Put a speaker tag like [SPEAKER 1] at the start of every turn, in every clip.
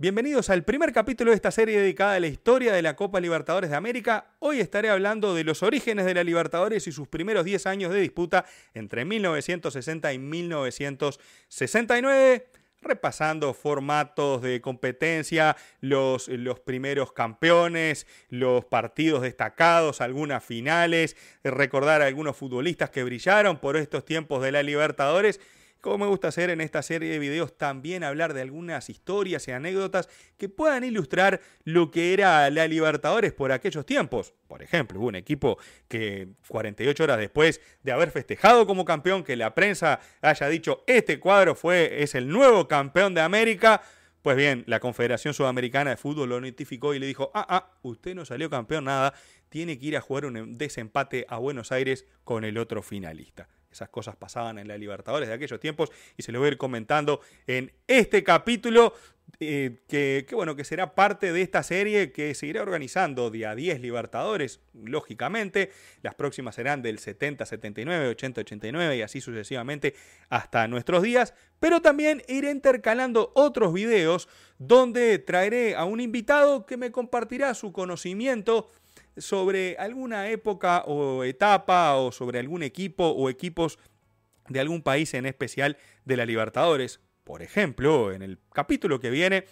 [SPEAKER 1] Bienvenidos al primer capítulo de esta serie dedicada a la historia de la Copa Libertadores de América. Hoy estaré hablando de los orígenes de la Libertadores y sus primeros 10 años de disputa entre 1960 y 1969 repasando formatos de competencia, los, primeros campeones, los partidos destacados, algunas finales, recordar a algunos futbolistas que brillaron por estos tiempos de la Libertadores como me gusta hacer en esta serie de videos, también hablar de algunas historias y anécdotas que puedan ilustrar lo que era la Libertadores por aquellos tiempos. Por ejemplo, hubo un equipo que 48 horas después de haber festejado como campeón, que la prensa haya dicho este cuadro fue, es el nuevo campeón de América. Pues bien, la Confederación Sudamericana de Fútbol lo notificó y le dijo, ah, ah, usted no salió campeón nada, tiene que ir a jugar un desempate a Buenos Aires con el otro finalista. Esas cosas pasaban en la Libertadores de aquellos tiempos y se lo voy a ir comentando en este capítulo eh, que, bueno, que será parte de esta serie que seguirá organizando día 10 Libertadores, lógicamente. Las próximas serán del 70, 79, 80, 89 y así sucesivamente hasta nuestros días. Pero también iré intercalando otros videos donde traeré a un invitado que me compartirá su conocimiento sobre alguna época o etapa o sobre algún equipo o equipos de algún país en especial de la Libertadores. Por ejemplo, en el capítulo que viene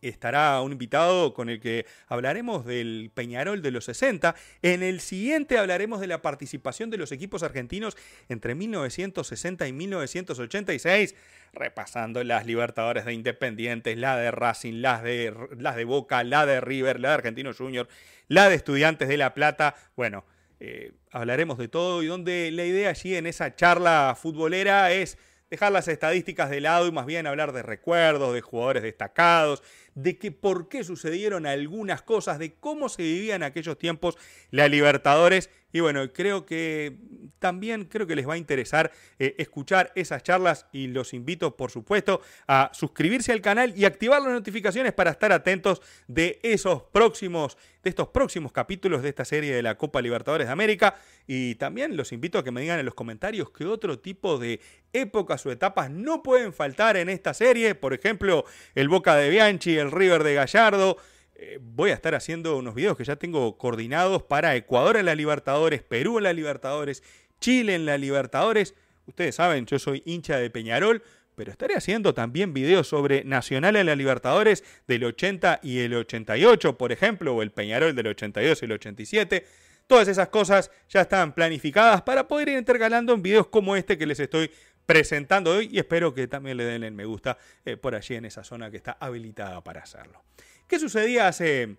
[SPEAKER 1] estará un invitado con el que hablaremos del Peñarol de los 60. En el siguiente hablaremos de la participación de los equipos argentinos entre 1960 y 1986, repasando las Libertadores de Independientes, la de Racing, las de, las de Boca, la de River, la de Argentino Junior, la de Estudiantes de La Plata. Bueno, eh, hablaremos de todo y donde la idea allí en esa charla futbolera es dejar las estadísticas de lado y más bien hablar de recuerdos, de jugadores destacados, de que por qué sucedieron algunas cosas, de cómo se vivían en aquellos tiempos la Libertadores. Y bueno, creo que también creo que les va a interesar eh, escuchar esas charlas y los invito, por supuesto, a suscribirse al canal y activar las notificaciones para estar atentos de esos próximos, de estos próximos capítulos de esta serie de la Copa Libertadores de América. Y también los invito a que me digan en los comentarios qué otro tipo de épocas o etapas no pueden faltar en esta serie. Por ejemplo, el Boca de Bianchi, el River de Gallardo. Eh, voy a estar haciendo unos videos que ya tengo coordinados para Ecuador en la Libertadores, Perú en la Libertadores, Chile en la Libertadores. Ustedes saben, yo soy hincha de Peñarol, pero estaré haciendo también videos sobre Nacional en la Libertadores del 80 y el 88, por ejemplo, o el Peñarol del 82 y el 87. Todas esas cosas ya están planificadas para poder ir intercalando en videos como este que les estoy presentando hoy y espero que también le den el me gusta eh, por allí en esa zona que está habilitada para hacerlo. ¿Qué sucedía hace,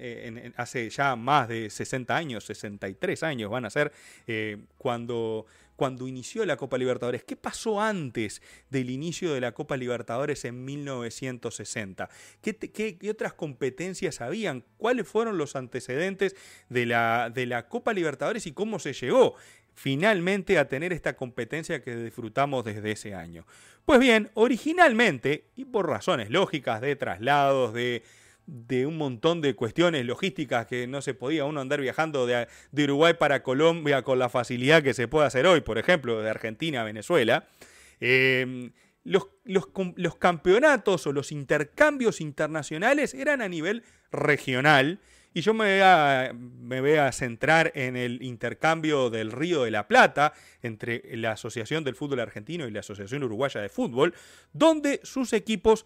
[SPEAKER 1] eh, hace ya más de 60 años, 63 años van a ser, eh, cuando, cuando inició la Copa Libertadores? ¿Qué pasó antes del inicio de la Copa Libertadores en 1960? ¿Qué, qué, otras competencias habían? ¿Cuáles fueron los antecedentes de la, de la Copa Libertadores y cómo se llegó? finalmente a tener esta competencia que disfrutamos desde ese año. Pues bien, originalmente, y por razones lógicas de traslados, de, un montón de cuestiones logísticas que no se podía uno andar viajando de, Uruguay para Colombia con la facilidad que se puede hacer hoy, por ejemplo, de Argentina a Venezuela, em, los, los campeonatos o los intercambios internacionales eran a nivel regional. Y yo me voy, a, me voy a centrar en el intercambio del Río de la Plata entre la Asociación del Fútbol Argentino y la Asociación Uruguaya de Fútbol, donde sus equipos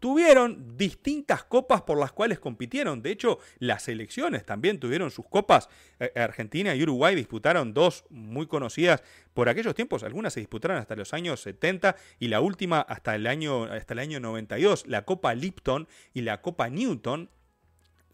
[SPEAKER 1] tuvieron distintas copas por las cuales compitieron. De hecho, las selecciones también tuvieron sus copas. Eh, Argentina y Uruguay disputaron dos muy conocidas por aquellos tiempos. Algunas se disputaron hasta los años 70 y la última hasta el año, hasta el año 92. La Copa Lipton y la Copa Newton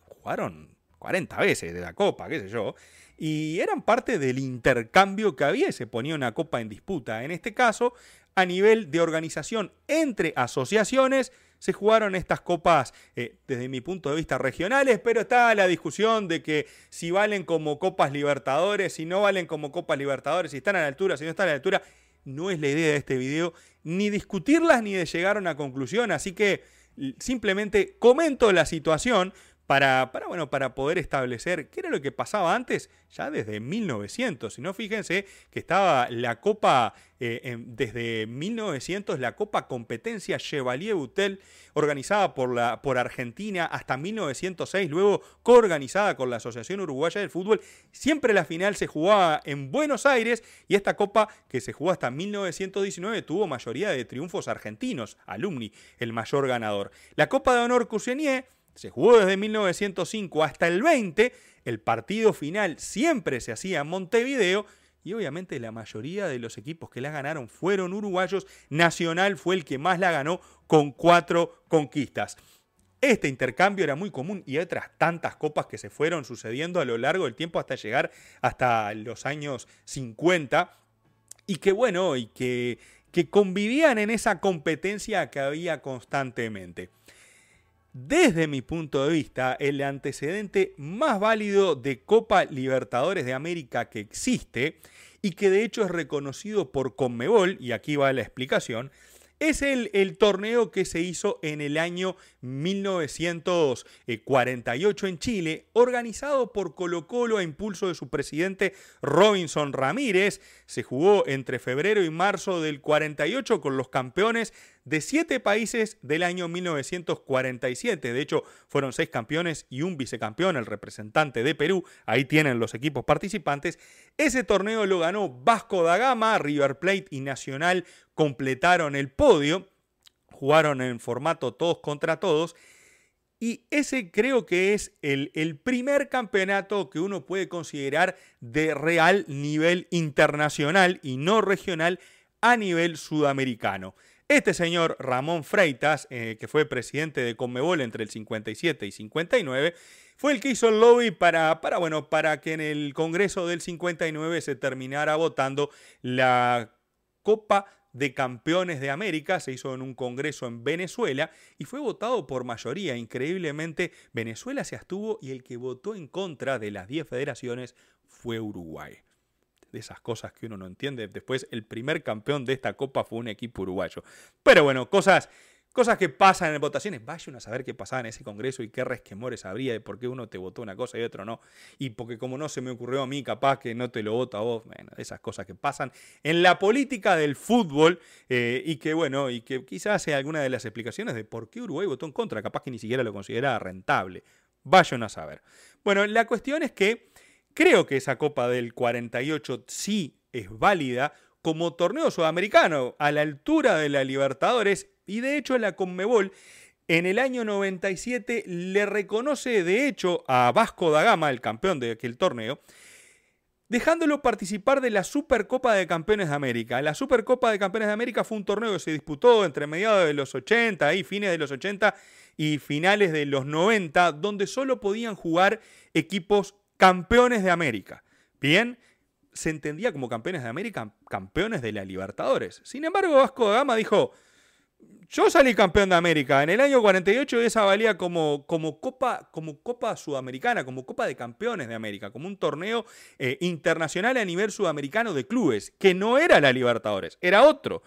[SPEAKER 1] jugaron 40 veces de la copa, qué sé yo, y eran parte del intercambio que había y se ponía una copa en disputa. En este caso, a nivel de organización entre asociaciones, se jugaron estas copas eh, desde mi punto de vista regionales, pero está la discusión de que si valen como copas libertadores, si no valen como copas libertadores, si están a la altura, si no están a la altura. No es la idea de este video ni discutirlas ni de llegar a una conclusión, así que simplemente comento la situación para, para, bueno, para poder establecer qué era lo que pasaba antes, ya desde 1900. Si no, fíjense que estaba la Copa, eh, desde 1900, la Copa Competencia Chevalier Butel, organizada por, la, por Argentina hasta 1906, luego coorganizada con la Asociación Uruguaya del Fútbol. Siempre la final se jugaba en Buenos Aires y esta Copa, que se jugó hasta 1919, tuvo mayoría de triunfos argentinos, alumni, el mayor ganador. La Copa de Honor Cousinier se jugó desde 1905 hasta el 20, el partido final siempre se hacía en Montevideo y obviamente la mayoría de los equipos que la ganaron fueron uruguayos. Nacional fue el que más la ganó con cuatro conquistas. Este intercambio era muy común y otras tantas copas que se fueron sucediendo a lo largo del tiempo hasta llegar hasta los años 50 y que bueno, y que, que convivían en esa competencia que había constantemente desde mi punto de vista, el antecedente más válido de Copa Libertadores de América que existe y que de hecho es reconocido por Conmebol, y aquí va la explicación, es el, torneo que se hizo en el año 1948 en Chile, organizado por Colo Colo a impulso de su presidente Robinson Ramírez. Se jugó entre febrero y marzo del 48 con los campeones de siete países del año 1947. De hecho, fueron seis campeones y un vicecampeón, el representante de Perú. Ahí tienen los equipos participantes. Ese torneo lo ganó Vasco da Gama, River Plate y Nacional completaron el podio. Jugaron en formato todos contra todos. Y ese creo que es el, primer campeonato que uno puede considerar de real nivel internacional y no regional a nivel sudamericano. Este señor Ramón Freitas, eh, que fue presidente de Conmebol entre el 57 y 59, fue el que hizo el lobby para, para, bueno, para que en el Congreso del 59 se terminara votando la Copa de Campeones de América, se hizo en un congreso en Venezuela y fue votado por mayoría. Increíblemente, Venezuela se abstuvo y el que votó en contra de las 10 federaciones fue Uruguay de esas cosas que uno no entiende. Después, el primer campeón de esta copa fue un equipo uruguayo. Pero bueno, cosas, cosas que pasan en votaciones. Vayan a saber qué pasaba en ese congreso y qué resquemores habría de por qué uno te votó una cosa y otro no. Y porque como no se me ocurrió a mí, capaz que no te lo vota a vos. Bueno, esas cosas que pasan en la política del fútbol eh, y que bueno, y que quizás sea alguna de las explicaciones de por qué Uruguay votó en contra. Capaz que ni siquiera lo consideraba rentable. Vayan a saber. Bueno, la cuestión es que Creo que esa Copa del 48 sí es válida como torneo sudamericano, a la altura de la Libertadores, y de hecho la Conmebol en el año 97 le reconoce de hecho a Vasco da Gama, el campeón de aquel torneo, dejándolo participar de la Supercopa de Campeones de América. La Supercopa de Campeones de América fue un torneo que se disputó entre mediados de los 80 y fines de los 80 y finales de los 90, donde solo podían jugar equipos campeones de América. Bien, se entendía como campeones de América, campeones de la Libertadores. Sin embargo, Vasco da Gama dijo, yo salí campeón de América en el año 48 y esa valía como, como, copa, como copa sudamericana, como copa de campeones de América, como un torneo eh, internacional a nivel sudamericano de clubes, que no era la Libertadores, era otro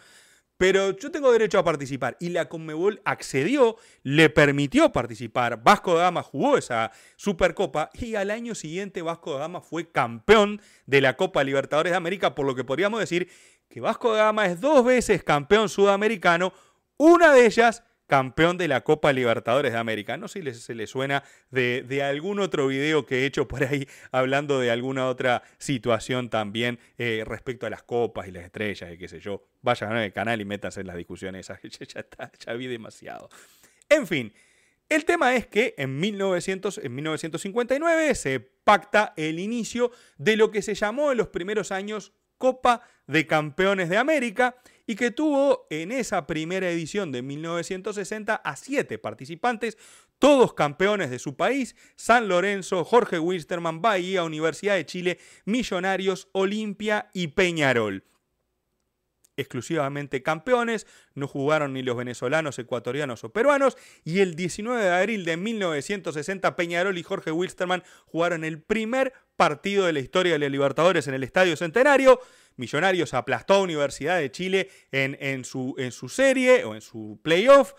[SPEAKER 1] pero yo tengo derecho a participar. Y la Conmebol accedió, le permitió participar. Vasco da Gama jugó esa Supercopa y al año siguiente Vasco da Gama fue campeón de la Copa Libertadores de América, por lo que podríamos decir que Vasco da Gama es dos veces campeón sudamericano, una de ellas campeón de la Copa Libertadores de América. No sé si se le suena de, algún otro video que he hecho por ahí hablando de alguna otra situación también eh, respecto a las copas y las estrellas y qué sé yo. Vayan al canal y métanse en las discusiones. ya, está, ya vi demasiado. En fin. El tema es que en, 1900, en 1959 se pacta el inicio de lo que se llamó en los primeros años Copa de Campeones de América y que tuvo en esa primera edición de 1960 a siete participantes, todos campeones de su país, San Lorenzo, Jorge Wilstermann, Bahía, Universidad de Chile, Millonarios, Olimpia y Peñarol. Exclusivamente campeones, no jugaron ni los venezolanos, ecuatorianos o peruanos, y el 19 de abril de 1960 Peñarol y Jorge Wilstermann jugaron el primer partido de la historia de los Libertadores en el Estadio Centenario. Millonarios aplastó a Universidad de Chile en, su, en su serie o en su playoff.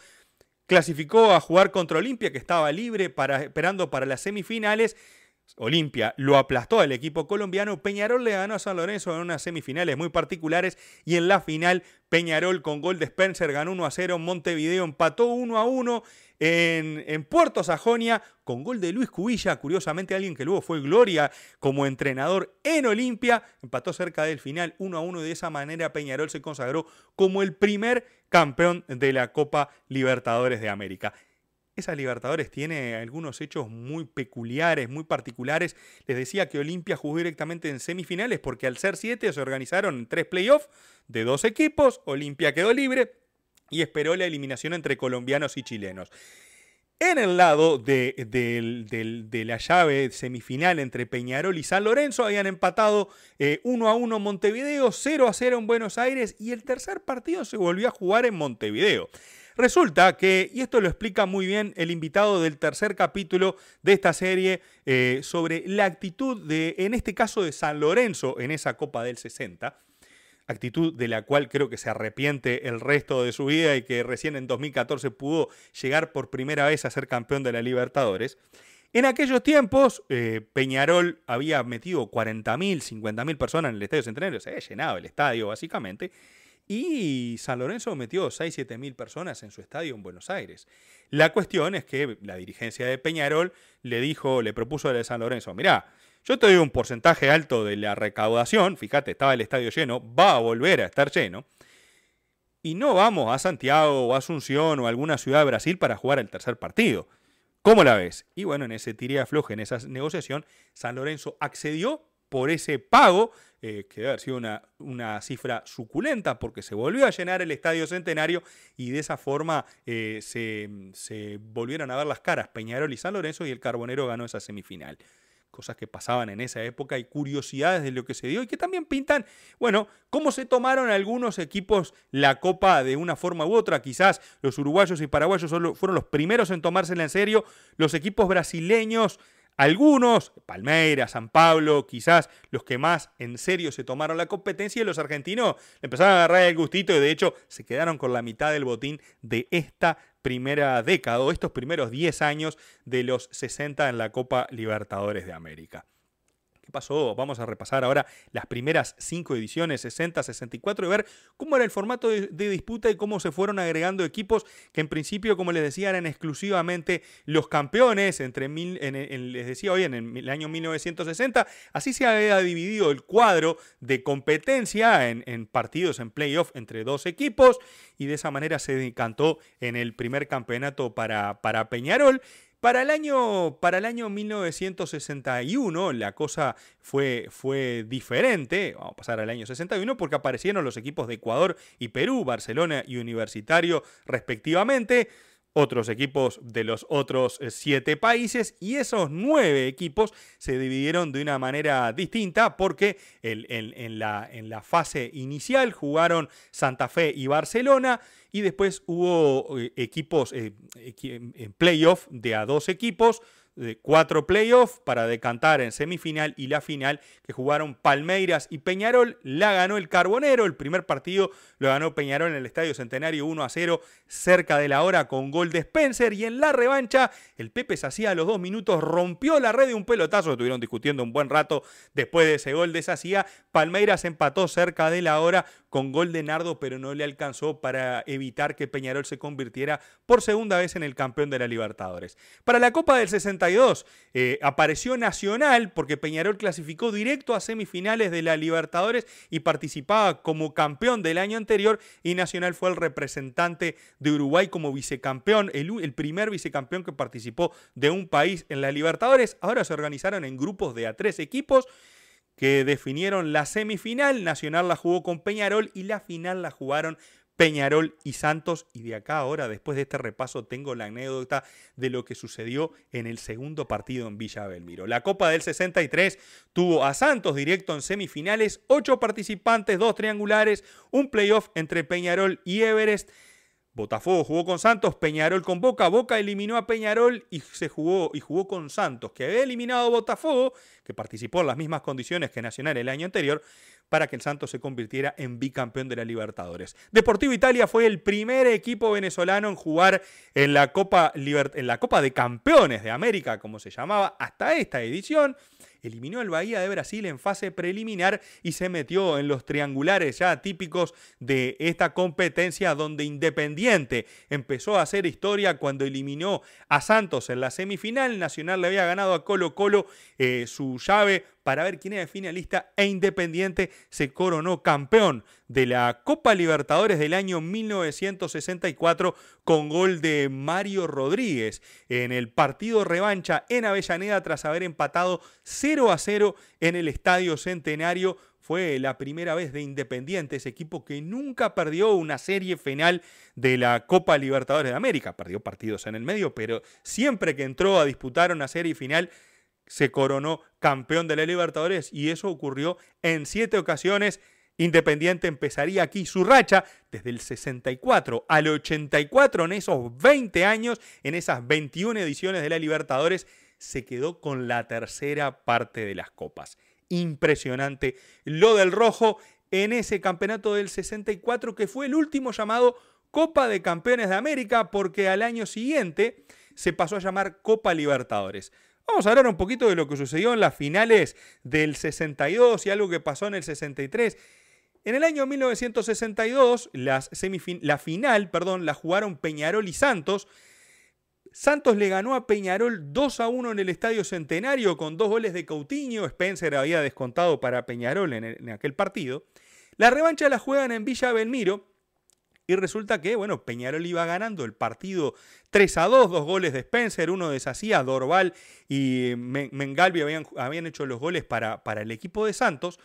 [SPEAKER 1] clasificó a jugar contra Olimpia, que estaba libre para, esperando para las semifinales. Olimpia lo aplastó al equipo colombiano, Peñarol le ganó a San Lorenzo en unas semifinales muy particulares y en la final Peñarol con gol de Spencer ganó 1 a 0, Montevideo empató 1 a 1 en, Puerto Sajonia con gol de Luis Cubilla, curiosamente alguien que luego fue Gloria como entrenador en Olimpia, empató cerca del final 1 a 1 y de esa manera Peñarol se consagró como el primer campeón de la Copa Libertadores de América. Esa Libertadores tiene algunos hechos muy peculiares, muy particulares. Les decía que Olimpia jugó directamente en semifinales porque al ser siete se organizaron tres playoffs de dos equipos. Olimpia quedó libre y esperó la eliminación entre colombianos y chilenos. En el lado de, la llave semifinal entre Peñarol y San Lorenzo habían empatado 1 eh, a 1 Montevideo, 0 a 0 en Buenos Aires y el tercer partido se volvió a jugar en Montevideo. Resulta que, y esto lo explica muy bien el invitado del tercer capítulo de esta serie eh, sobre la actitud de, en este caso, de San Lorenzo en esa Copa del 60, actitud de la cual creo que se arrepiente el resto de su vida y que recién en 2014 pudo llegar por primera vez a ser campeón de la Libertadores. En aquellos tiempos, eh, Peñarol había metido 40.000, 50.000 personas en el Estadio Centenario, se había llenado el estadio básicamente, y San Lorenzo metió 6, 7 mil personas en su estadio en Buenos Aires. La cuestión es que la dirigencia de Peñarol le dijo, le propuso a San Lorenzo, mirá, yo te doy un porcentaje alto de la recaudación, fíjate, estaba el estadio lleno, va a volver a estar lleno, y no vamos a Santiago o Asunción o alguna ciudad de Brasil para jugar el tercer partido. ¿Cómo la ves? Y bueno, en ese tiré afloje, en esa negociación, San Lorenzo accedió por ese pago, eh, que debe haber sido una, una, cifra suculenta, porque se volvió a llenar el Estadio Centenario y de esa forma eh, se, se, volvieron a ver las caras Peñarol y San Lorenzo y el Carbonero ganó esa semifinal. Cosas que pasaban en esa época y curiosidades de lo que se dio y que también pintan, bueno, cómo se tomaron algunos equipos la copa de una forma u otra. Quizás los uruguayos y paraguayos fueron los primeros en tomársela en serio, los equipos brasileños algunos, Palmeiras, San Pablo, quizás los que más en serio se tomaron la competencia y los argentinos empezaron a agarrar el gustito y de hecho se quedaron con la mitad del botín de esta primera década o estos primeros 10 años de los 60 en la Copa Libertadores de América pasó? Vamos a repasar ahora las primeras cinco ediciones, 60, 64, y ver cómo era el formato de, disputa y cómo se fueron agregando equipos que en principio, como les decía, eran exclusivamente los campeones, entre mil, les decía hoy, en el año 1960. Así se había dividido el cuadro de competencia en, partidos, en playoff entre dos equipos, y de esa manera se decantó en el primer campeonato para, para Peñarol. Para el año, para el año 1961 la cosa fue, fue diferente, vamos a pasar al año 61, porque aparecieron los equipos de Ecuador y Perú, Barcelona y Universitario respectivamente otros equipos de los otros eh, siete países y esos nueve equipos se dividieron de una manera distinta porque en, la, fase inicial jugaron Santa Fe y Barcelona y después hubo eh, equipos eh, en playoff de a dos equipos de cuatro playoffs para decantar en semifinal y la final que jugaron Palmeiras y Peñarol. La ganó el Carbonero. El primer partido lo ganó Peñarol en el Estadio Centenario 1 a 0 cerca de la hora con gol de Spencer. Y en la revancha el Pepe se hacía a los dos minutos, rompió la red de un pelotazo. Estuvieron discutiendo un buen rato después de ese gol de Sacía. Palmeiras empató cerca de la hora con gol de Nardo, pero no le alcanzó para evitar que Peñarol se convirtiera por segunda vez en el campeón de la Libertadores. Para la Copa del 62 eh, apareció Nacional porque Peñarol clasificó directo a semifinales de la Libertadores y participaba como campeón del año anterior y Nacional fue el representante de Uruguay como vicecampeón, el, el primer vicecampeón que participó de un país en la Libertadores. Ahora se organizaron en grupos de a tres equipos que definieron la semifinal. Nacional la jugó con Peñarol y la final la jugaron Peñarol y Santos. Y de acá ahora, después de este repaso, tengo la anécdota de lo que sucedió en el segundo partido en Villa Belmiro. La Copa del 63 tuvo a Santos directo en semifinales, ocho participantes, dos triangulares, un playoff entre Peñarol y Everest. Botafogo jugó con Santos, Peñarol con Boca, Boca eliminó a Peñarol y se jugó y jugó con Santos, que había eliminado a Botafogo, que participó en las mismas condiciones que Nacional el año anterior, para que el Santos se convirtiera en bicampeón de la Libertadores. Deportivo Italia fue el primer equipo venezolano en jugar en la Copa, en la Copa de Campeones de América, como se llamaba, hasta esta edición eliminó al Bahía de Brasil en fase preliminar y se metió en los triangulares ya típicos de esta competencia donde Independiente empezó a hacer historia cuando eliminó a Santos en la semifinal. Nacional le había ganado a Colo Colo eh, su llave para ver quién era el finalista e Independiente se coronó campeón de la Copa Libertadores del año 1964 con gol de Mario Rodríguez en el partido revancha en Avellaneda tras haber empatado 0 a 0 en el Estadio Centenario. Fue la primera vez de Independiente, ese equipo que nunca perdió una serie final de la Copa Libertadores de América. Perdió partidos en el medio, pero siempre que entró a disputar una serie final se coronó campeón de la Libertadores y eso ocurrió en siete ocasiones. Independiente empezaría aquí su racha desde el 64 al 84 en esos 20 años, en esas 21 ediciones de la Libertadores, se quedó con la tercera parte de las copas. Impresionante lo del rojo en ese campeonato del 64 que fue el último llamado Copa de Campeones de América porque al año siguiente se pasó a llamar Copa Libertadores. Vamos a hablar un poquito de lo que sucedió en las finales del 62 y algo que pasó en el 63. En el año 1962, la final perdón, la jugaron Peñarol y Santos. Santos le ganó a Peñarol 2 a 1 en el Estadio Centenario con dos goles de Coutinho. Spencer había descontado para Peñarol en, en aquel partido. La revancha la juegan en Villa Belmiro y resulta que, bueno, Peñarol iba ganando el partido 3 a 2, dos goles de Spencer, uno deshacía, Dorval y Mengalvi habían, habían hecho los goles para, para el equipo de Santos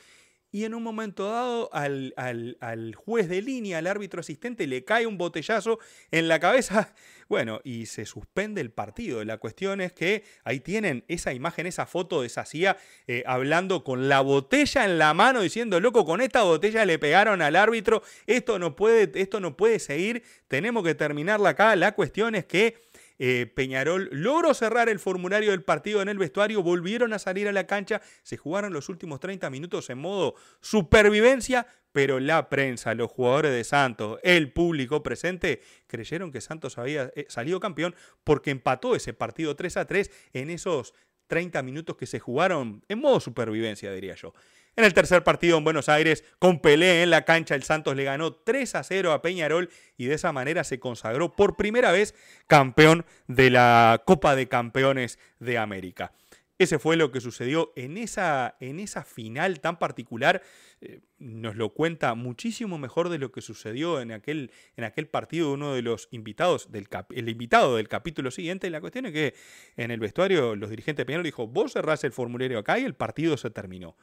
[SPEAKER 1] y en un momento dado al, al, juez de línea, al árbitro asistente, le cae un botellazo en la cabeza, bueno, y se suspende el partido. La cuestión es que ahí tienen esa imagen, esa foto de Sacía eh, hablando con la botella en la mano, diciendo, loco, con esta botella le pegaron al árbitro, esto no puede, esto no puede seguir, tenemos que terminarla acá. La cuestión es que eh, Peñarol logró cerrar el formulario del partido en el vestuario, volvieron a salir a la cancha, se jugaron los últimos 30 minutos en modo supervivencia, pero la prensa, los jugadores de Santos, el público presente, creyeron que Santos había eh, salido campeón porque empató ese partido 3 a 3 en esos 30 minutos que se jugaron en modo supervivencia, diría yo. En el tercer partido en Buenos Aires, con Pelé en la cancha, el Santos le ganó 3 a 0 a Peñarol y de esa manera se consagró por primera vez campeón de la Copa de Campeones de América. Ese fue lo que sucedió en esa, en esa final tan particular. Eh, nos lo cuenta muchísimo mejor de lo que sucedió en aquel, en aquel partido uno de los invitados, del el invitado del capítulo siguiente. La cuestión es que en el vestuario los dirigentes de Peñarol dijo, vos cerrás el formulario acá y el partido se terminó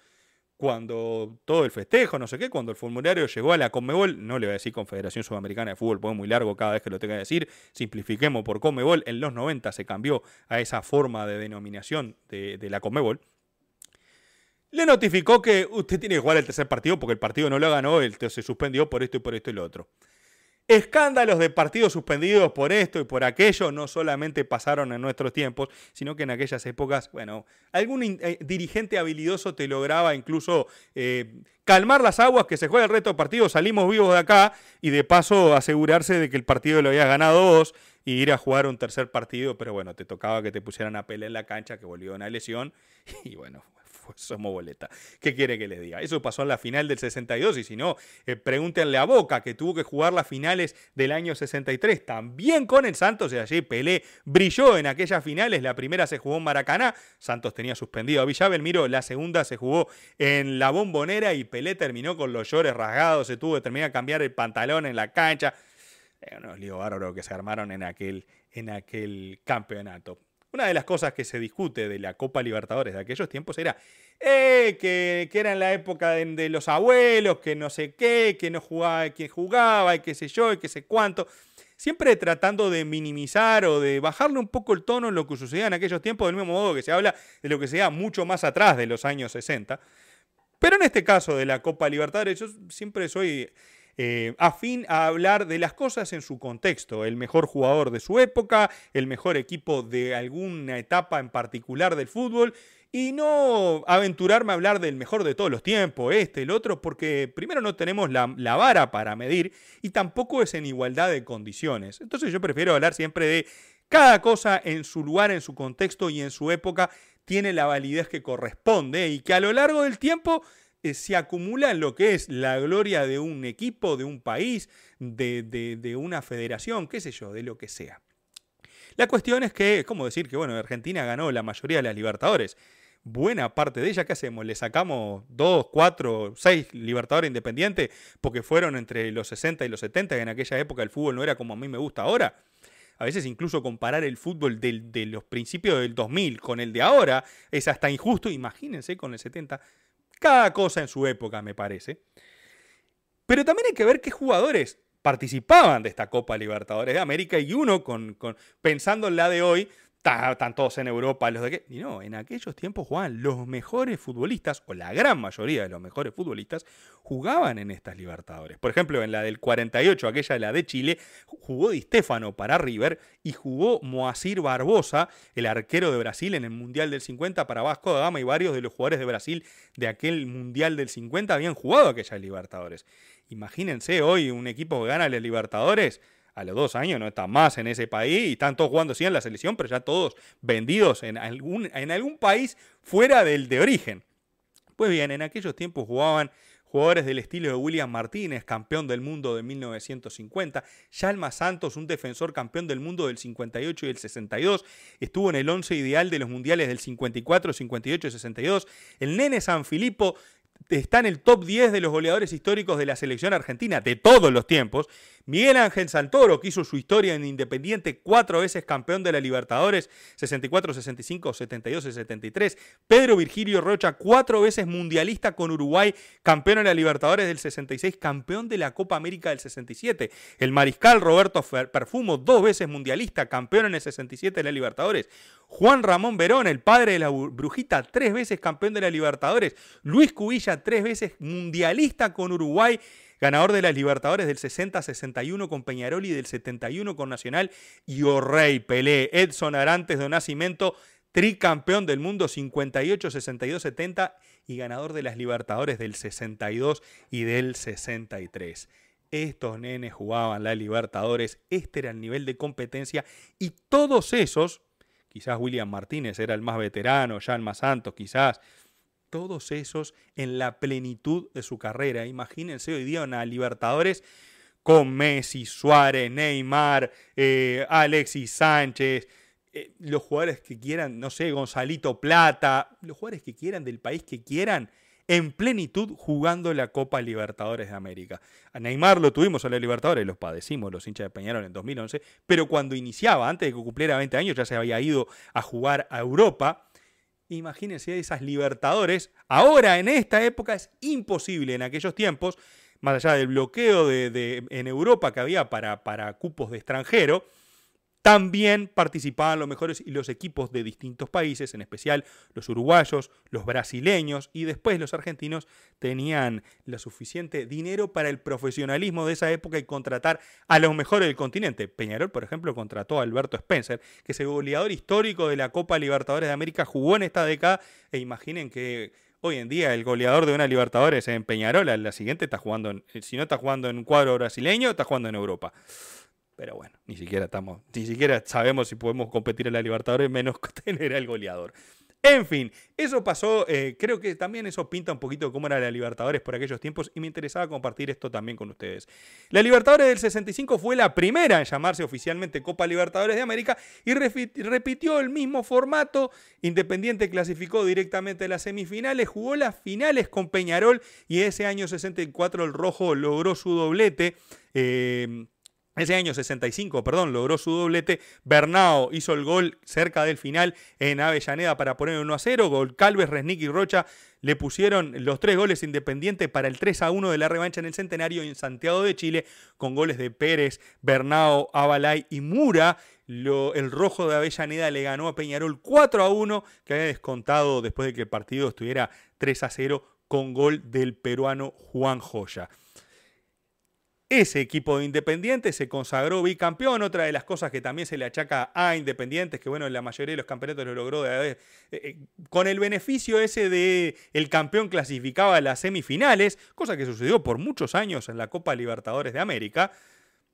[SPEAKER 1] cuando todo el festejo, no sé qué, cuando el formulario llegó a la Conmebol, no le voy a decir Confederación Sudamericana de Fútbol, porque es muy largo cada vez que lo tenga que decir, simplifiquemos por Conmebol, en los 90 se cambió a esa forma de denominación de, la Conmebol, le notificó que usted tiene que jugar el tercer partido porque el partido no lo ganó, él se suspendió por esto y por esto y lo otro. Escándalos de partidos suspendidos por esto y por aquello no solamente pasaron en nuestros tiempos, sino que en aquellas épocas, bueno, algún eh, dirigente habilidoso te lograba incluso eh, calmar las aguas, que se juega el resto del partido, salimos vivos de acá y de paso asegurarse de que el partido lo había ganado vos y ir a jugar un tercer partido, pero bueno, te tocaba que te pusieran a pelear en la cancha, que volvió una lesión y bueno, somos boleta. ¿Qué quiere que le diga? Eso pasó en la final del 62 y si no, eh, pregúntenle a Boca que tuvo que jugar las finales del año 63 también con el Santos y allí Pelé brilló en aquellas finales. La primera se jugó en Maracaná, Santos tenía suspendido a Villavelmiro, la segunda se jugó en la Bombonera y Pelé terminó con los llores rasgados, se tuvo que terminar a cambiar el pantalón en la cancha. Eh, unos líos bárbaros que se armaron en aquel, en aquel campeonato. Una de las cosas que se discute de la Copa Libertadores de aquellos tiempos era eh, que, era en la época de, los abuelos, que no sé qué, que no jugaba, que jugaba, y qué sé yo, y qué sé cuánto. Siempre tratando de minimizar o de bajarle un poco el tono en lo que sucedía en aquellos tiempos, del mismo modo que se habla de lo que sea mucho más atrás de los años 60. Pero en este caso de la Copa Libertadores, yo siempre soy eh, afín a hablar de las cosas en su contexto, el mejor jugador de su época, el mejor equipo de alguna etapa en particular del fútbol y no aventurarme a hablar del mejor de todos los tiempos, este, el otro, porque primero no tenemos la, vara para medir y tampoco es en igualdad de condiciones. Entonces yo prefiero hablar siempre de cada cosa en su lugar, en su contexto y en su época tiene la validez que corresponde y que a lo largo del tiempo se acumula en lo que es la gloria de un equipo, de un país, de, de una federación, qué sé yo, de lo que sea. La cuestión es que, es como decir que, bueno, Argentina ganó la mayoría de las Libertadores buena parte de ella, ¿qué hacemos? ¿Le sacamos dos, cuatro, seis Libertadores Independientes porque fueron entre los 60 y los 70 y en aquella época el fútbol no era como a mí me gusta ahora? A veces incluso comparar el fútbol de los principios del 2000 con el de ahora es hasta injusto, imagínense con el 70, cada cosa en su época me parece. Pero también hay que ver qué jugadores participaban de esta Copa Libertadores de América y uno, con, con, pensando en la de hoy, están todos en Europa, los de qué. Y no, en aquellos tiempos jugaban los mejores futbolistas, o la gran mayoría de los mejores futbolistas, jugaban en estas Libertadores. Por ejemplo, en la del 48, aquella la de Chile, jugó Di Stefano para River y jugó Moacir Barbosa, el arquero de Brasil, en el Mundial del 50 para Vasco da Gama y varios de los jugadores de Brasil de aquel Mundial del 50 habían jugado aquellas Libertadores. Imagínense hoy un equipo que gana las Libertadores a los dos años no está más en ese país y están todos jugando sí en la selección, pero ya todos vendidos en algún, en algún país fuera del de origen. Pues bien, en aquellos tiempos jugaban jugadores del estilo de William Martínez, campeón del mundo de 1950, Yalma Santos, un defensor campeón del mundo del 58 y el 62, estuvo en el 11 ideal de los mundiales del 54, 58 y 62, el nene San Filipo está en el top 10 de los goleadores históricos de la selección argentina de todos los tiempos. Miguel Ángel Santoro, que hizo su historia en Independiente, cuatro veces campeón de la Libertadores, 64, 65, 72 y 73. Pedro Virgilio Rocha, cuatro veces mundialista con Uruguay, campeón en la Libertadores del 66, campeón de la Copa América del 67. El mariscal Roberto Perfumo, dos veces mundialista, campeón en el 67 de la Libertadores. Juan Ramón Verón, el padre de la Brujita, tres veces campeón de la Libertadores. Luis Cubilla, tres veces mundialista con Uruguay ganador de las Libertadores del 60-61 con Peñarol y del 71 con Nacional, y O'Rey, Pelé, Edson Arantes de Nacimiento, tricampeón del mundo 58, 62, 70 y ganador de las Libertadores del 62 y del 63. Estos nenes jugaban las Libertadores, este era el nivel de competencia y todos esos, quizás William Martínez era el más veterano, Jan Más Santos quizás, todos esos en la plenitud de su carrera. Imagínense hoy día una Libertadores con Messi, Suárez, Neymar, eh, Alexis Sánchez, eh, los jugadores que quieran, no sé, Gonzalito Plata, los jugadores que quieran del país que quieran, en plenitud jugando la Copa Libertadores de América. A Neymar lo tuvimos en la Libertadores, los padecimos los hinchas de Peñarol en 2011, pero cuando iniciaba, antes de que cumpliera 20 años, ya se había ido a jugar a Europa Imagínense esas Libertadores. Ahora, en esta época, es imposible en aquellos tiempos, más allá del bloqueo de, en Europa que había para, para cupos de extranjero, también participaban los mejores y los equipos de distintos países, en especial los uruguayos, los brasileños y después los argentinos tenían lo suficiente dinero para el profesionalismo de esa época y contratar a los mejores del continente. Peñarol, por ejemplo, contrató a Alberto Spencer, que es el goleador histórico de la Copa Libertadores de América, jugó en esta década e imaginen que Hoy en día el goleador de una Libertadores en Peñarol, la siguiente está jugando, si no está jugando en un cuadro brasileño, está jugando en Europa. Pero bueno, ni siquiera estamos, ni siquiera sabemos si podemos competir en la Libertadores, menos tener al goleador. En fin, eso pasó, eh, creo que también eso pinta un poquito cómo era la Libertadores por aquellos tiempos y me interesaba compartir esto también con ustedes. La Libertadores del 65 fue la primera en llamarse oficialmente Copa Libertadores de América y repitió el mismo formato. Independiente clasificó directamente a las semifinales, jugó las finales con Peñarol y ese año 64 el Rojo logró su doblete. Eh, ese año 65, perdón, logró su doblete. Bernao hizo el gol cerca del final en Avellaneda para poner 1 a 0. Gol Calves, Resnick y Rocha le pusieron los tres goles independientes para el 3 a 1 de la revancha en el Centenario en Santiago de Chile, con goles de Pérez, Bernao, Abalay y Mura. el rojo de Avellaneda le ganó a Peñarol 4 a 1, que había descontado después de que el partido estuviera 3 a 0 con gol del peruano Juan Joya. Ese equipo de Independiente se consagró bicampeón. Otra de las cosas que también se le achaca a Independiente es que, bueno, la mayoría de los campeonatos lo logró de, eh, con el beneficio ese de el campeón clasificaba a las semifinales, cosa que sucedió por muchos años en la Copa Libertadores de América.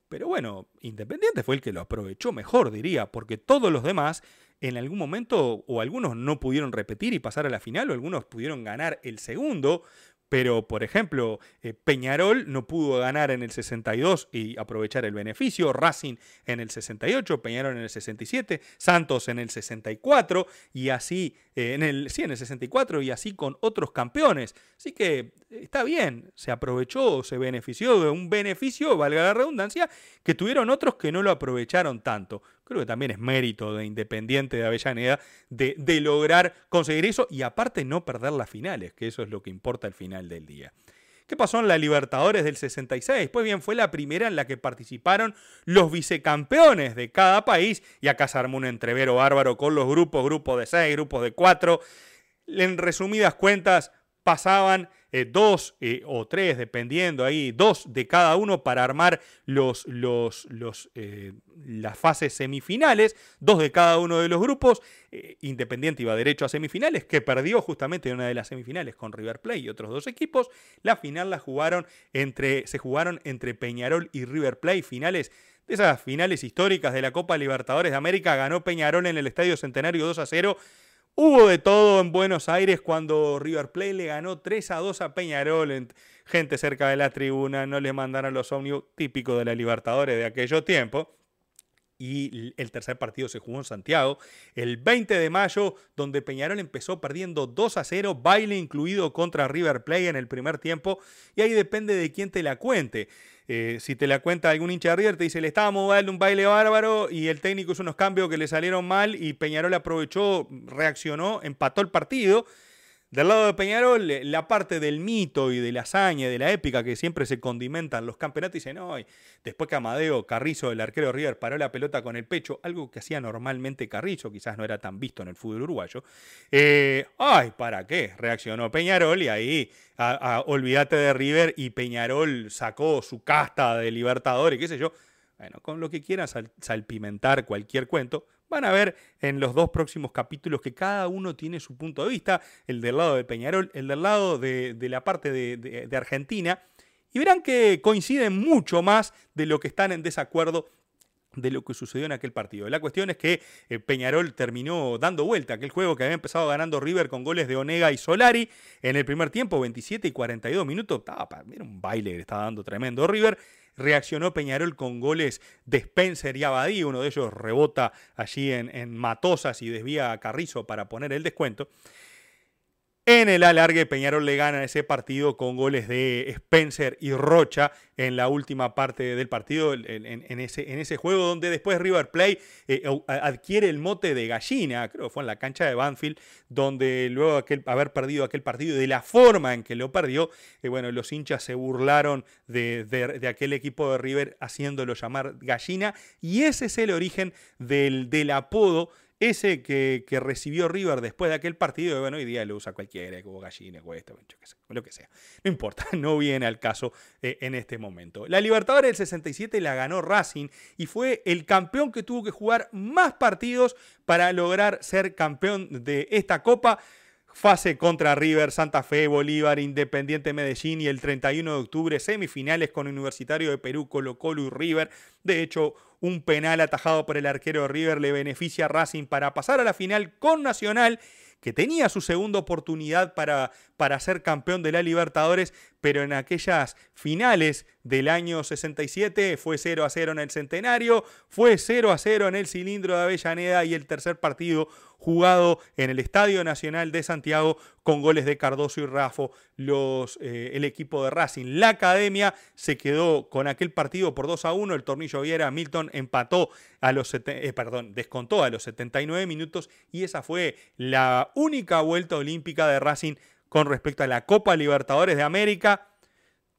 [SPEAKER 1] Pero bueno, Independiente fue el que lo aprovechó mejor, diría, porque todos los demás en algún momento o algunos no pudieron repetir y pasar a la final o algunos pudieron ganar el segundo, pero, por ejemplo, eh, Peñarol no pudo ganar en el 62 y aprovechar el beneficio, Racing en el 68, Peñarol en el 67, Santos en el 64 y así, eh, en el, sí, en el 64 y así con otros campeones. Así que eh, está bien, se aprovechó, se benefició de un beneficio, valga la redundancia, que tuvieron otros que no lo aprovecharon tanto creo que también es mérito de Independiente de Avellaneda de, lograr conseguir eso y aparte no perder las finales, que eso es lo que importa al final del día. ¿Qué pasó en la Libertadores del 66? Pues bien, fue la primera en la que participaron los vicecampeones de cada país y acá se armó un entrevero bárbaro con los grupos, grupos de seis, grupos de cuatro. En resumidas cuentas, pasaban eh, dos eh, o tres, dependiendo ahí, dos de cada uno para armar los, los, los eh, las fases semifinales, dos de cada uno de los grupos. Independiente iba derecho a semifinales, que perdió justamente en una de las semifinales con River Plate y otros dos equipos. La final la jugaron entre, se jugaron entre Peñarol y River Plate, finales de esas finales históricas de la Copa Libertadores de América. Ganó Peñarol en el Estadio Centenario 2 a 0 Hubo de todo en Buenos Aires cuando River Plate le ganó 3 a 2 a Peñarol. Gente cerca de la tribuna no le mandaron los ómnibus típicos de la Libertadores de aquello tiempo. Y el tercer partido se jugó en Santiago el 20 de mayo, donde Peñarol empezó perdiendo 2 a 0, baile incluido contra River Plate en el primer tiempo. Y ahí depende de quién te la cuente. Eh, si te la cuenta algún hincha de River, te dice, le estábamos dando un baile bárbaro y el técnico hizo unos cambios que le salieron mal y Peñarol aprovechó, reaccionó, empató el partido. Del lado de Peñarol, la parte del mito y de la hazaña, de la épica que siempre se condimentan los campeonatos, dicen, no, después que Amadeo Carrizo, el arquero River, paró la pelota con el pecho, algo que hacía normalmente Carrizo, quizás no era tan visto en el fútbol uruguayo, eh, ay, ¿para qué? Reaccionó Peñarol y ahí, olvídate de River y Peñarol sacó su casta de Libertadores, qué sé yo. Bueno, con lo que quieran salpimentar cualquier cuento, Van a ver en los dos próximos capítulos que cada uno tiene su punto de vista, el del lado de Peñarol, el del lado de, la parte de, Argentina, y verán que coinciden mucho más de lo que están en desacuerdo de lo que sucedió en aquel partido. La cuestión es que eh, Peñarol terminó dando vuelta aquel juego que había empezado ganando River con goles de Onega y Solari en el primer tiempo, 27 y 42 minutos. Estaba, era un baile le estaba dando tremendo River reaccionó Peñarol con goles de Spencer y Abadí, uno de ellos rebota allí en, en Matosas y desvía a Carrizo para poner el descuento. En el alargue, Peñarol le gana ese partido con goles de Spencer y Rocha en la última parte del partido, en, ese, juego donde después River Plate eh, adquiere el mote de gallina, creo que fue en la cancha de Banfield, donde luego de haber perdido aquel partido de la forma en que lo perdió, eh, bueno, los hinchas se burlaron de, de, aquel equipo de River haciéndolo llamar gallina, y ese es el origen del, del apodo ese que, recibió River después de aquel partido, bueno, hoy día lo usa cualquiera, como gallines, o esto, lo que sea. No importa, no viene al caso eh, en este momento. La Libertadores del 67 la ganó Racing y fue el campeón que tuvo que jugar más partidos para lograr ser campeón de esta copa. Fase contra River, Santa Fe, Bolívar, Independiente Medellín y el 31 de octubre semifinales con Universitario de Perú, Colo Colo y River. De hecho, un penal atajado por el arquero de River le beneficia a Racing para pasar a la final con Nacional que tenía su segunda oportunidad para, para ser campeón de la Libertadores, pero en aquellas finales del año 67 fue 0 a 0 en el Centenario, fue 0 a 0 en el Cilindro de Avellaneda y el tercer partido jugado en el Estadio Nacional de Santiago con goles de Cardoso y Rafo, eh, el equipo de Racing. La academia se quedó con aquel partido por 2 a 1, el tornillo Viera Milton empató a los, eh, perdón, descontó a los 79 minutos y esa fue la única vuelta olímpica de Racing con respecto a la Copa Libertadores de América.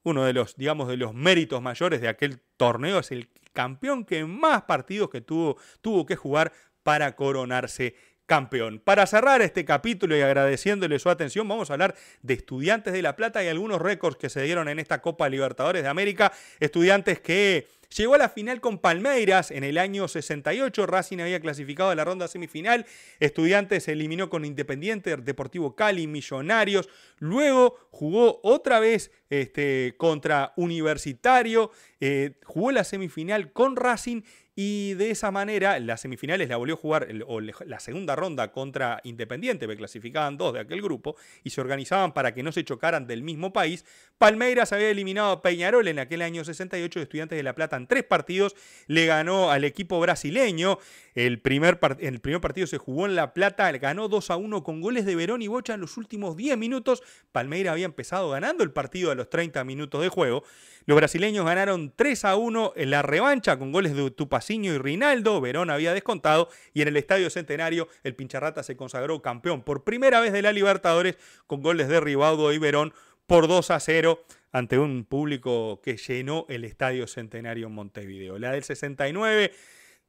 [SPEAKER 1] Uno de los, digamos, de los méritos mayores de aquel torneo es el campeón que más partidos que tuvo, tuvo que jugar para coronarse campeón. Para cerrar este capítulo y agradeciéndole su atención, vamos a hablar de Estudiantes de La Plata y algunos récords que se dieron en esta Copa Libertadores de América. Estudiantes que Llegó a la final con Palmeiras en el año 68. Racing había clasificado a la ronda semifinal. Estudiantes se eliminó con Independiente, Deportivo Cali, Millonarios. Luego jugó otra vez este, contra Universitario. Eh, jugó la semifinal con Racing y de esa manera, las semifinales la volvió a jugar, o la segunda ronda contra Independiente, que clasificaban dos de aquel grupo, y se organizaban para que no se chocaran del mismo país. Palmeiras había eliminado a Peñarol en aquel año 68 de Estudiantes de La Plata tres partidos, le ganó al equipo brasileño. El primer, el primer partido se jugó en La Plata, ganó 2 a 1 con goles de Verón y Bocha en los últimos 10 minutos. Palmeiras había empezado ganando el partido a los 30 minutos de juego. Los brasileños ganaron 3 a 1 en la revancha con goles de Tupaciño y Rinaldo. Verón había descontado y en el Estadio Centenario el Pincharrata se consagró campeón por primera vez de la Libertadores con goles de Ribaudo y Verón por 2 a 0 ante un público que llenó el Estadio Centenario en Montevideo. La del 69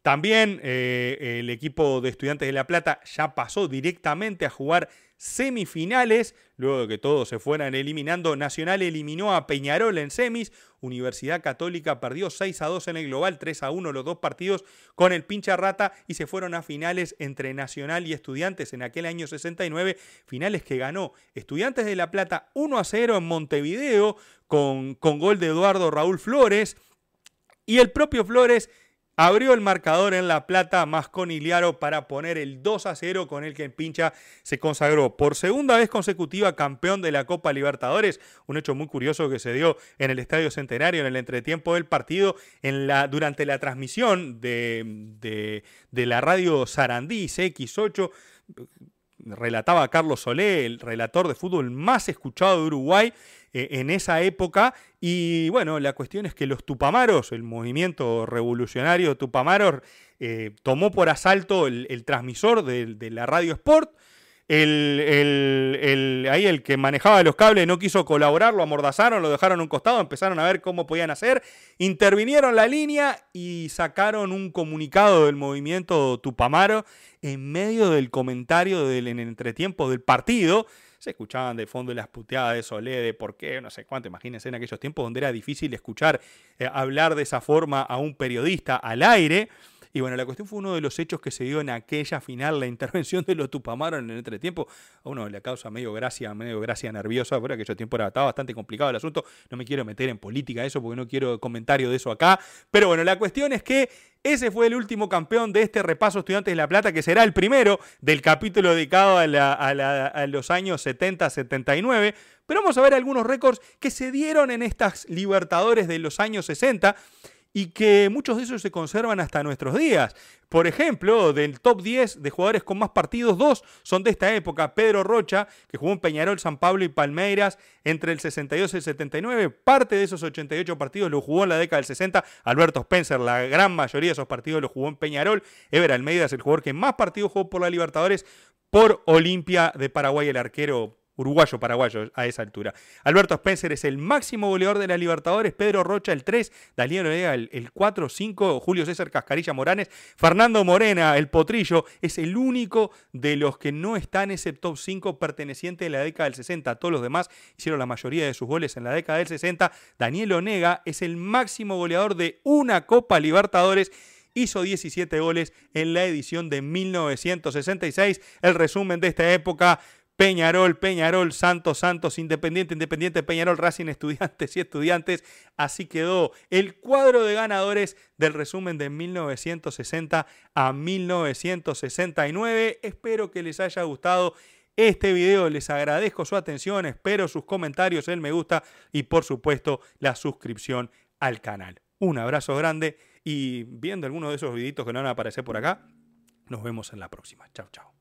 [SPEAKER 1] también eh, el equipo de Estudiantes de La Plata ya pasó directamente a jugar semifinales, luego de que todos se fueran eliminando. Nacional eliminó a Peñarol en semis, Universidad Católica perdió 6 a 2 en el global, 3 a 1 los dos partidos con el pincha rata y se fueron a finales entre Nacional y Estudiantes en aquel año 69, finales que ganó Estudiantes de La Plata 1 a 0 en Montevideo con, con gol de Eduardo Raúl Flores. Y el propio Flores Abrió el marcador en La Plata más con Iliaro para poner el 2 a 0 con el que en pincha se consagró por segunda vez consecutiva campeón de la Copa Libertadores. Un hecho muy curioso que se dio en el Estadio Centenario en el entretiempo del partido durante la transmisión de, de la radio Sarandí CX8 relataba Carlos Solé, el relator de fútbol más escuchado de Uruguay eh, en esa época. Y bueno, la cuestión es que los Tupamaros, el movimiento revolucionario Tupamaros, eh, tomó por asalto el, transmisor de, la radio Sport. El, ahí el que manejaba los cables no quiso colaborar, lo amordazaron, lo dejaron a un costado, empezaron a ver cómo podían hacer, intervinieron la línea y sacaron un comunicado del movimiento Tupamaro en medio del comentario del en el entretiempo del partido se escuchaban de fondo las puteadas de Solé, de por qué, no sé cuánto, imagínense en aquellos tiempos donde era difícil escuchar eh, hablar de esa forma a un periodista al aire. Y bueno, la cuestión fue uno de los hechos que se dio en aquella final, la intervención de los Tupamaros en el entretiempo. A uno le causa medio gracia, medio gracia nerviosa, porque aquellos tiempos era, estaba bastante complicado el asunto. No me quiero meter en política eso porque no quiero comentario de eso acá. Pero bueno, la cuestión es que ese fue el último campeón de este repaso Estudiantes de La Plata, que será el primero del capítulo dedicado a, a los años 70-79. Pero vamos a ver algunos récords que se dieron en estas Libertadores de los años 60 y que muchos de esos se conservan hasta nuestros días. Por ejemplo, del top 10 de jugadores con más partidos, dos son de esta época. Pedro Rocha, que jugó en Peñarol, San Pablo y Palmeiras entre el 62 y el 79. Parte de esos 88 partidos lo jugó en la década del 60. Alberto Spencer, la gran mayoría de esos partidos lo jugó en Peñarol. Ever Almeida es el jugador que más partidos jugó por la Libertadores por Olimpia de Paraguay, el arquero uruguayo paraguayo a esa altura. Alberto Spencer es el máximo goleador de la Libertadores, Pedro Rocha el 3, Daniel Orega el, 4, 5, Julio César Cascarilla Moranes, Fernando Morena el Potrillo es el único de los que no está en ese top 5 perteneciente a la década del 60. Todos los demás hicieron la mayoría de sus goles en la década del 60. Daniel Onega es el máximo goleador de una Copa Libertadores hizo 17 goles en la edición de 1966. El resumen de esta época, Peñarol, Peñarol, Santos, Santos, Independiente, Independiente, Peñarol, Racing, Estudiantes y Estudiantes. Así quedó el cuadro de ganadores del resumen de 1960 a 1969. Espero que les haya gustado este video. Les agradezco su atención, espero sus comentarios, el me gusta y por supuesto la suscripción al canal. Un abrazo grande y viendo algunos de esos videitos que no van a aparecer por acá, nos vemos en la próxima. Chao, chao.